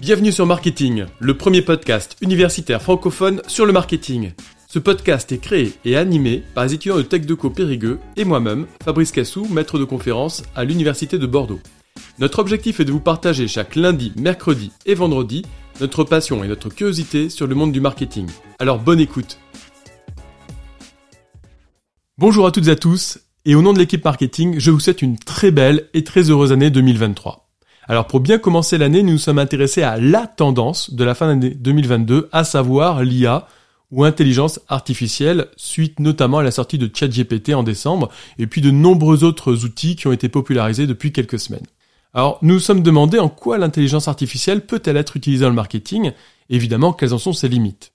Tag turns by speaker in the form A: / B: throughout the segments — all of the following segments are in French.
A: Bienvenue sur Marketing, le premier podcast universitaire francophone sur le marketing. Ce podcast est créé et animé par les étudiants de TechDeco Périgueux et moi-même, Fabrice Cassou, maître de conférence à l'Université de Bordeaux. Notre objectif est de vous partager chaque lundi, mercredi et vendredi notre passion et notre curiosité sur le monde du marketing. Alors bonne écoute Bonjour à toutes et à tous, et au nom de l'équipe marketing, je vous souhaite une très belle et très heureuse année 2023. Alors pour bien commencer l'année, nous nous sommes intéressés à la tendance de la fin d'année 2022, à savoir l'IA ou intelligence artificielle, suite notamment à la sortie de ChatGPT en décembre, et puis de nombreux autres outils qui ont été popularisés depuis quelques semaines. Alors nous nous sommes demandé en quoi l'intelligence artificielle peut-elle être utilisée dans le marketing, évidemment quelles en sont ses limites.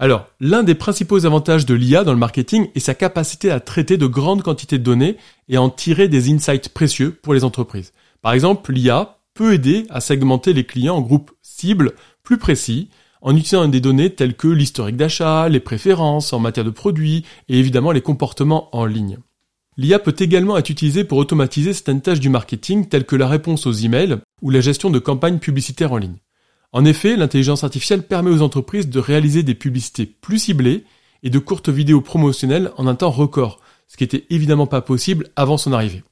A: Alors, l'un des principaux avantages de l'IA dans le marketing est sa capacité à traiter de grandes quantités de données et à en tirer des insights précieux pour les entreprises. Par exemple, l'IA peut aider à segmenter les clients en groupes cibles plus précis en utilisant des données telles que l'historique d'achat, les préférences en matière de produits et évidemment les comportements en ligne. L'IA peut également être utilisée pour automatiser certaines tâches du marketing telles que la réponse aux emails ou la gestion de campagnes publicitaires en ligne. En effet, l'intelligence artificielle permet aux entreprises de réaliser des publicités plus ciblées et de courtes vidéos promotionnelles en un temps record, ce qui n'était évidemment pas possible avant son arrivée.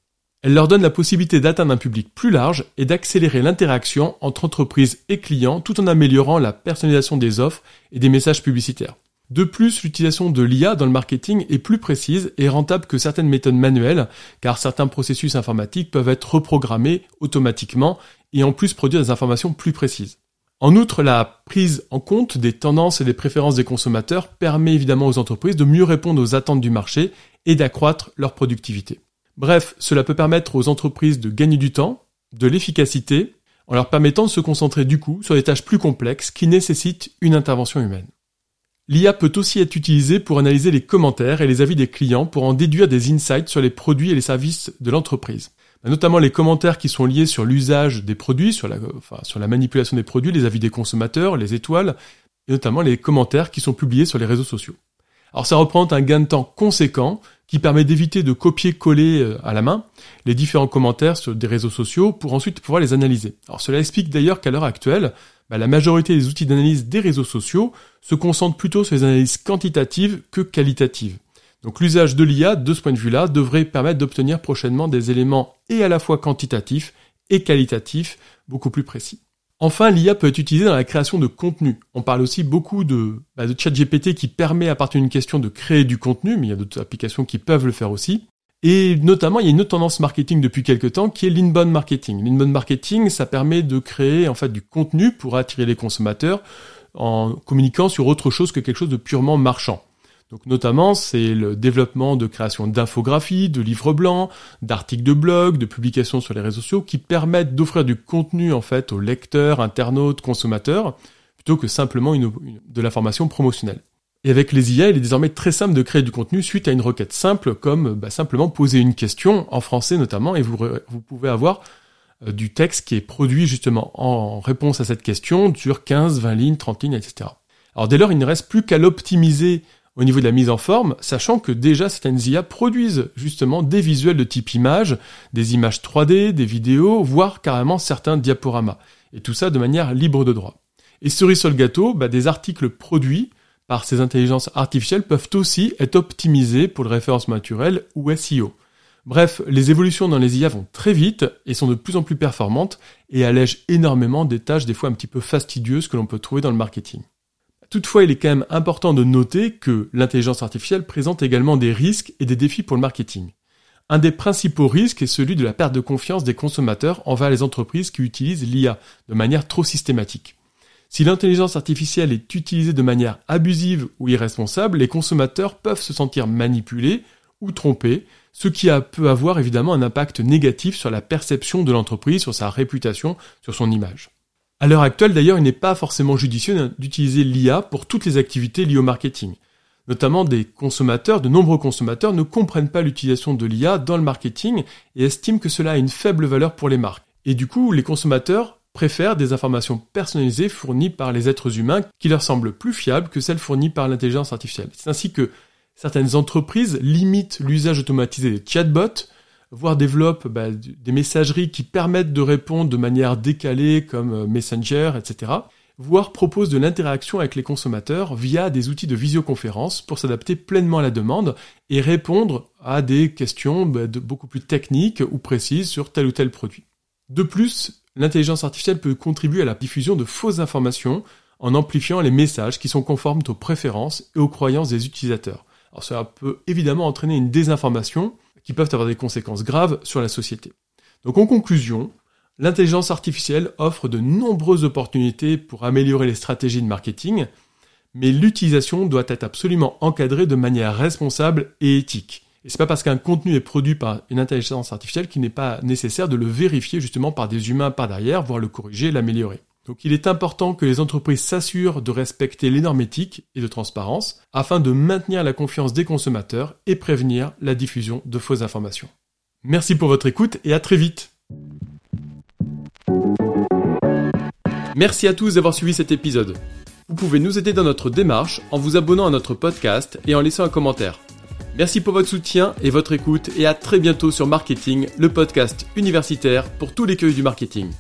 A: Elle leur donne la possibilité d'atteindre un public plus large et d'accélérer l'interaction entre entreprises et clients tout en améliorant la personnalisation des offres et des messages publicitaires. De plus, l'utilisation de l'IA dans le marketing est plus précise et rentable que certaines méthodes manuelles, car certains processus informatiques peuvent être reprogrammés automatiquement et en plus produire des informations plus précises. En outre, la prise en compte des tendances et des préférences des consommateurs permet évidemment aux entreprises de mieux répondre aux attentes du marché et d'accroître leur productivité. Bref, cela peut permettre aux entreprises de gagner du temps, de l'efficacité, en leur permettant de se concentrer du coup sur des tâches plus complexes qui nécessitent une intervention humaine. L'IA peut aussi être utilisée pour analyser les commentaires et les avis des clients pour en déduire des insights sur les produits et les services de l'entreprise. Bah, notamment les commentaires qui sont liés sur l'usage des produits, sur la, sur la manipulation des produits, les avis des consommateurs, les étoiles, et notamment les commentaires qui sont publiés sur les réseaux sociaux. Alors ça représente un gain de temps conséquent qui permet d'éviter de copier-coller euh, à la main les différents commentaires sur des réseaux sociaux pour ensuite pouvoir les analyser. Alors cela explique d'ailleurs qu'à l'heure actuelle, bah, la majorité des outils d'analyse des réseaux sociaux se concentrent plutôt sur les analyses quantitatives que qualitatives. Donc l'usage de l'IA, de ce point de vue-là, devrait permettre d'obtenir prochainement des éléments et à la fois quantitatifs et qualitatifs beaucoup plus précis. Enfin, l'IA peut être utilisée dans la création de contenu. On parle aussi beaucoup de, bah, de ChatGPT qui permet à partir d'une question de créer du contenu, mais il y a d'autres applications qui peuvent le faire aussi. Et notamment, il y a une autre tendance marketing depuis quelques temps qui est l'inbound marketing. L'inbound marketing, ça permet de créer en fait du contenu pour attirer les consommateurs en communiquant sur autre chose que quelque chose de purement marchand. Donc notamment, c'est le développement de création d'infographies, de livres blancs, d'articles de blog, de publications sur les réseaux sociaux qui permettent d'offrir du contenu en fait aux lecteurs, internautes, consommateurs, plutôt que simplement une, de l'information promotionnelle. Et avec les IA, il est désormais très simple de créer du contenu suite à une requête simple comme bah, simplement poser une question en français notamment et vous, vous pouvez avoir euh, du texte qui est produit justement en réponse à cette question sur 15, 20 lignes, 30 lignes, etc. Alors dès lors, il ne reste plus qu'à l'optimiser au niveau de la mise en forme, sachant que déjà certaines IA produisent justement des visuels de type image, des images 3D, des vidéos, voire carrément certains diaporamas. Et tout ça de manière libre de droit. Et cerise sur le gâteau, bah, des articles produits par ces intelligences artificielles peuvent aussi être optimisés pour le référencement naturel ou SEO. Bref, les évolutions dans les IA vont très vite et sont de plus en plus performantes et allègent énormément des tâches des fois un petit peu fastidieuses que l'on peut trouver dans le marketing. Toutefois, il est quand même important de noter que l'intelligence artificielle présente également des risques et des défis pour le marketing. Un des principaux risques est celui de la perte de confiance des consommateurs envers les entreprises qui utilisent l'IA de manière trop systématique. Si l'intelligence artificielle est utilisée de manière abusive ou irresponsable, les consommateurs peuvent se sentir manipulés ou trompés, ce qui peut avoir évidemment un impact négatif sur la perception de l'entreprise, sur sa réputation, sur son image. À l'heure actuelle, d'ailleurs, il n'est pas forcément judicieux d'utiliser l'IA pour toutes les activités liées au marketing. Notamment des consommateurs, de nombreux consommateurs ne comprennent pas l'utilisation de l'IA dans le marketing et estiment que cela a une faible valeur pour les marques. Et du coup, les consommateurs préfèrent des informations personnalisées fournies par les êtres humains qui leur semblent plus fiables que celles fournies par l'intelligence artificielle. C'est ainsi que certaines entreprises limitent l'usage automatisé des chatbots voire développent bah, des messageries qui permettent de répondre de manière décalée comme euh, Messenger, etc. Voire proposent de l'interaction avec les consommateurs via des outils de visioconférence pour s'adapter pleinement à la demande et répondre à des questions bah, beaucoup plus techniques ou précises sur tel ou tel produit. De plus, l'intelligence artificielle peut contribuer à la diffusion de fausses informations en amplifiant les messages qui sont conformes aux préférences et aux croyances des utilisateurs. Alors cela peut évidemment entraîner une désinformation qui peuvent avoir des conséquences graves sur la société. Donc en conclusion, l'intelligence artificielle offre de nombreuses opportunités pour améliorer les stratégies de marketing, mais l'utilisation doit être absolument encadrée de manière responsable et éthique. Et c'est pas parce qu'un contenu est produit par une intelligence artificielle qu'il n'est pas nécessaire de le vérifier justement par des humains par derrière, voire le corriger, l'améliorer. Donc il est important que les entreprises s'assurent de respecter les normes éthiques et de transparence afin de maintenir la confiance des consommateurs et prévenir la diffusion de fausses informations. Merci pour votre écoute et à très vite. Merci à tous d'avoir suivi cet épisode. Vous pouvez nous aider dans notre démarche en vous abonnant à notre podcast et en laissant un commentaire. Merci pour votre soutien et votre écoute et à très bientôt sur Marketing, le podcast universitaire pour tous les cueils du marketing.